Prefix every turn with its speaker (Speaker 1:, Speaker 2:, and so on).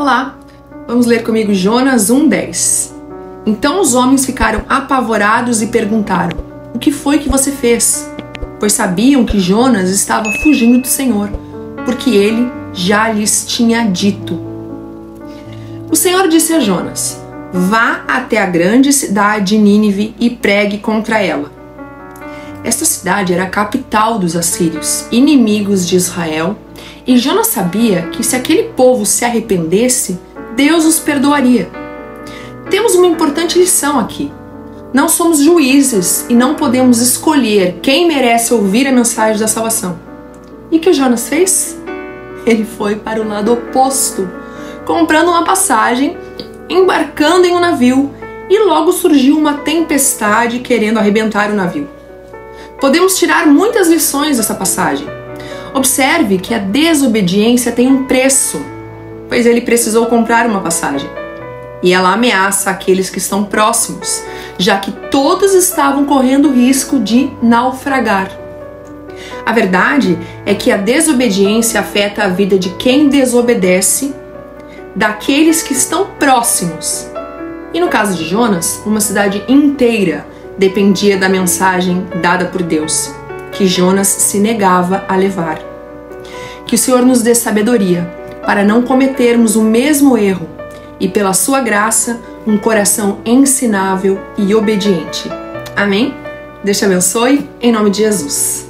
Speaker 1: Olá, vamos ler comigo Jonas 1,10. Então os homens ficaram apavorados e perguntaram: O que foi que você fez? Pois sabiam que Jonas estava fugindo do Senhor, porque ele já lhes tinha dito. O Senhor disse a Jonas: Vá até a grande cidade de Nínive e pregue contra ela. Esta cidade era a capital dos assírios, inimigos de Israel, e Jonas sabia que se aquele povo se arrependesse, Deus os perdoaria. Temos uma importante lição aqui. Não somos juízes e não podemos escolher quem merece ouvir a mensagem da salvação. E o que Jonas fez? Ele foi para o lado oposto, comprando uma passagem, embarcando em um navio e logo surgiu uma tempestade querendo arrebentar o navio. Podemos tirar muitas lições dessa passagem. Observe que a desobediência tem um preço, pois ele precisou comprar uma passagem. E ela ameaça aqueles que estão próximos, já que todos estavam correndo risco de naufragar. A verdade é que a desobediência afeta a vida de quem desobedece, daqueles que estão próximos. E no caso de Jonas, uma cidade inteira dependia da mensagem dada por Deus que Jonas se negava a levar. Que o Senhor nos dê sabedoria para não cometermos o mesmo erro e, pela sua graça, um coração ensinável e obediente. Amém? Deus te abençoe, em nome de Jesus.